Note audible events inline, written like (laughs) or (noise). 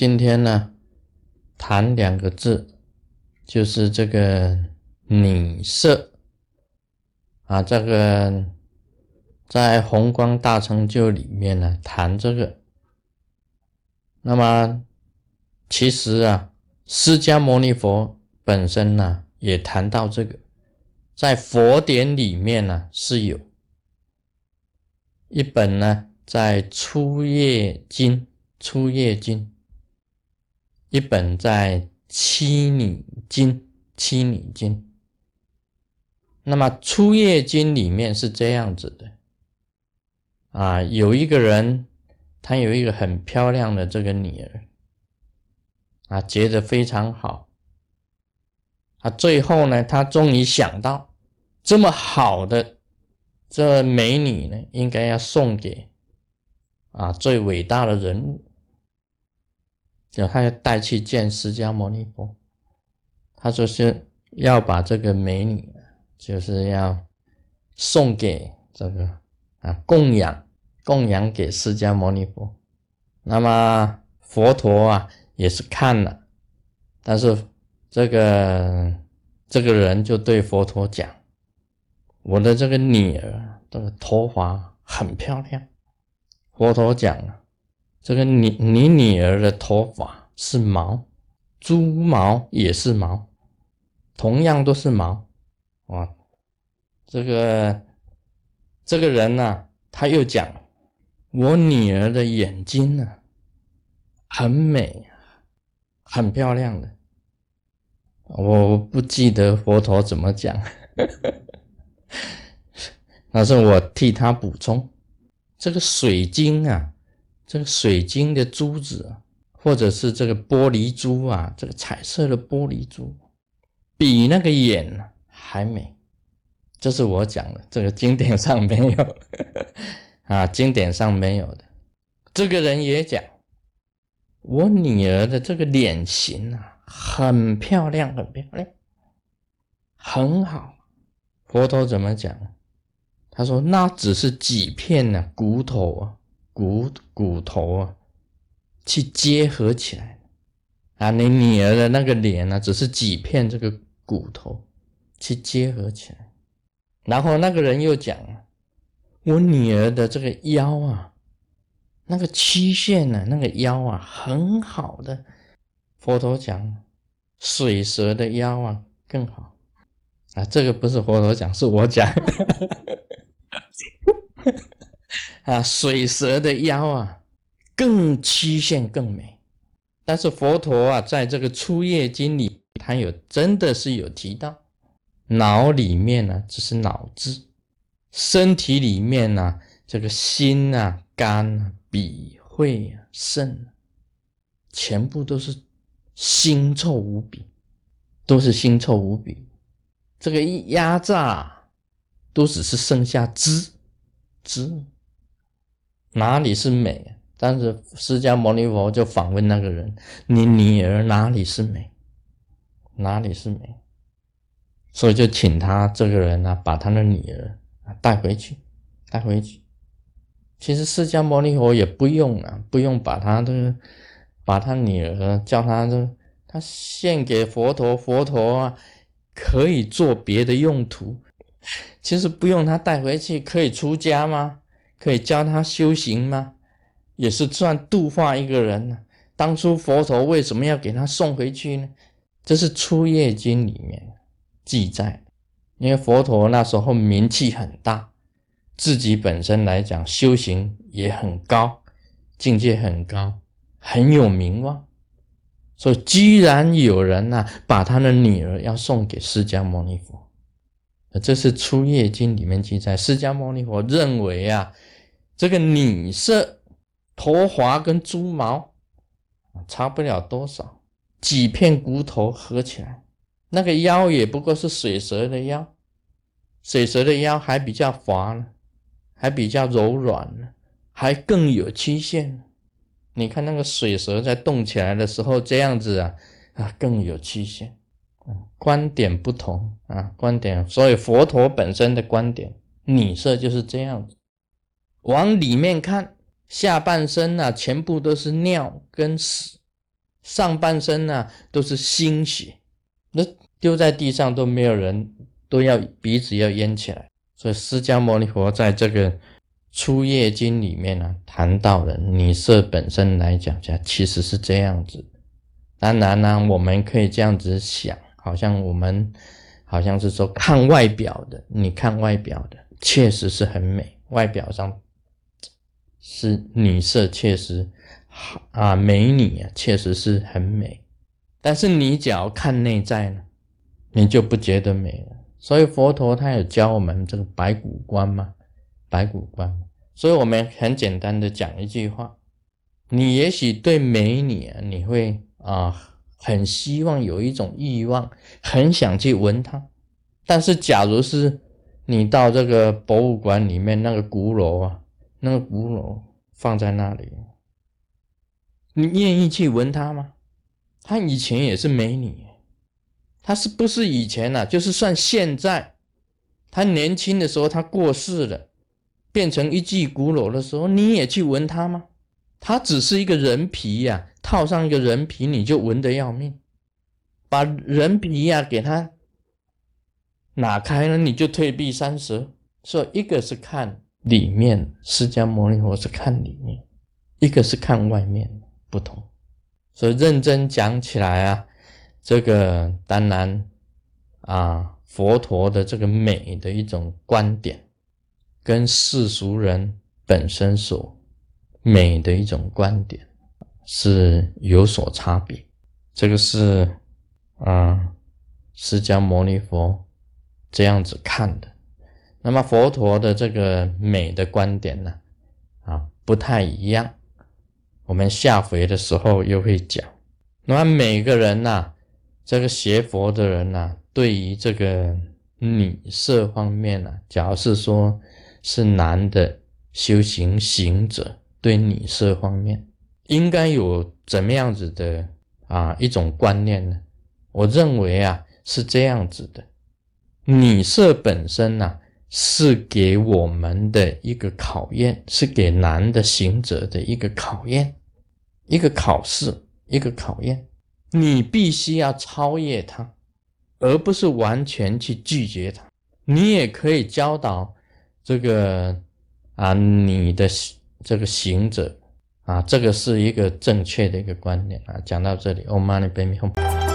今天呢，谈两个字，就是这个拟色啊。这个在宏观大成就里面呢，谈这个。那么，其实啊，释迦牟尼佛本身呢，也谈到这个，在佛典里面呢是有一本呢，在《初夜经》，《初夜经》。一本在《七女经》，《七女经》。那么《初夜经》里面是这样子的啊，有一个人，他有一个很漂亮的这个女儿啊，结得非常好啊。最后呢，他终于想到，这么好的这美女呢，应该要送给啊最伟大的人物。就他要带去见释迦牟尼佛，他说是要把这个美女，就是要送给这个啊供养供养给释迦牟尼佛。那么佛陀啊也是看了，但是这个这个人就对佛陀讲：“我的这个女儿这个头发很漂亮。”佛陀讲了。这个你你女儿的头发是毛，猪毛也是毛，同样都是毛，啊，这个这个人呢，他又讲，我女儿的眼睛呢，很美，很漂亮的，我不记得佛陀怎么讲，(laughs) 但是我替他补充，这个水晶啊。这个水晶的珠子，或者是这个玻璃珠啊，这个彩色的玻璃珠，比那个眼还美。这是我讲的，这个经典上没有 (laughs) 啊，经典上没有的。这个人也讲，我女儿的这个脸型啊，很漂亮，很漂亮，很好。佛陀怎么讲？他说那只是几片呢骨头啊。骨骨头啊，去结合起来啊！你女儿的那个脸呢，只是几片这个骨头去结合起来。然后那个人又讲啊，我女儿的这个腰啊，那个曲线呢，那个腰啊，很好的。佛陀讲，水蛇的腰啊更好啊。这个不是佛陀讲，是我讲。啊，水蛇的腰啊，更曲线更美。但是佛陀啊，在这个初夜经里，他有真的是有提到，脑里面呢只是脑子，身体里面呢这个心啊、肝啊、脾、肺啊、肾，全部都是腥臭无比，都是腥臭无比。这个一压榨，都只是剩下汁汁。哪里是美？但是释迦牟尼佛就访问那个人：“你女儿哪里是美？哪里是美？”所以就请他这个人呢，把他的女儿带回去，带回去。其实释迦牟尼佛也不用啊，不用把他的，把他女儿叫他这，他献给佛陀，佛陀啊可以做别的用途。其实不用他带回去，可以出家吗？可以教他修行吗？也是算度化一个人呢。当初佛陀为什么要给他送回去呢？这是《初夜经》里面记载，因为佛陀那时候名气很大，自己本身来讲修行也很高，境界很高，很有名望。所以，居然有人呢，把他的女儿要送给释迦牟尼佛。这是《初夜经》里面记载，释迦牟尼佛认为啊。这个女色头华跟猪毛差不了多少，几片骨头合起来，那个腰也不过是水蛇的腰，水蛇的腰还比较滑呢，还比较柔软呢，还更有曲线。你看那个水蛇在动起来的时候，这样子啊啊更有曲线。观点不同啊，观点，所以佛陀本身的观点，女色就是这样子。往里面看，下半身啊，全部都是尿跟屎，上半身呢都是心血，那丢在地上都没有人，都要鼻子要淹起来。所以释迦牟尼佛在这个《初夜经》里面呢，谈到了女色本身来讲下，其实是这样子。当然呢，我们可以这样子想，好像我们好像是说看外表的，你看外表的确实是很美，外表上是女色确实啊，美女啊确实是很美。但是你只要看内在呢，你就不觉得美了。所以佛陀他有教我们这个白骨观嘛，白骨观。所以我们很简单的讲一句话：你也许对美女啊，你会。啊，很希望有一种欲望，很想去闻它。但是，假如是你到这个博物馆里面那个古楼啊，那个古楼放在那里，你愿意去闻它吗？它以前也是美女，它是不是以前呢？就是算现在，她年轻的时候，她过世了，变成一具古楼的时候，你也去闻它吗？它只是一个人皮呀，套上一个人皮，你就闻得要命。把人皮呀给它拿开了，你就退避三舍。所以一个是看里面，释迦牟尼佛是看里面；一个是看外面，不同。所以认真讲起来啊，这个当然啊，佛陀的这个美的一种观点，跟世俗人本身所。美的一种观点是有所差别，这个是啊，释迦牟尼佛这样子看的。那么佛陀的这个美的观点呢，啊，不太一样。我们下回的时候又会讲。那么每个人呐，这个学佛的人呐，对于这个女色方面呢，假如是说是男的修行行者。对女色方面，应该有怎么样子的啊一种观念呢？我认为啊是这样子的，女色本身呢是给我们的一个考验，是给男的行者的一个考验，一个考试，一个考验。你必须要超越他，而不是完全去拒绝他。你也可以教导这个啊你的。这个行者啊，这个是一个正确的一个观念啊。讲到这里，Om Mani Padme Hum。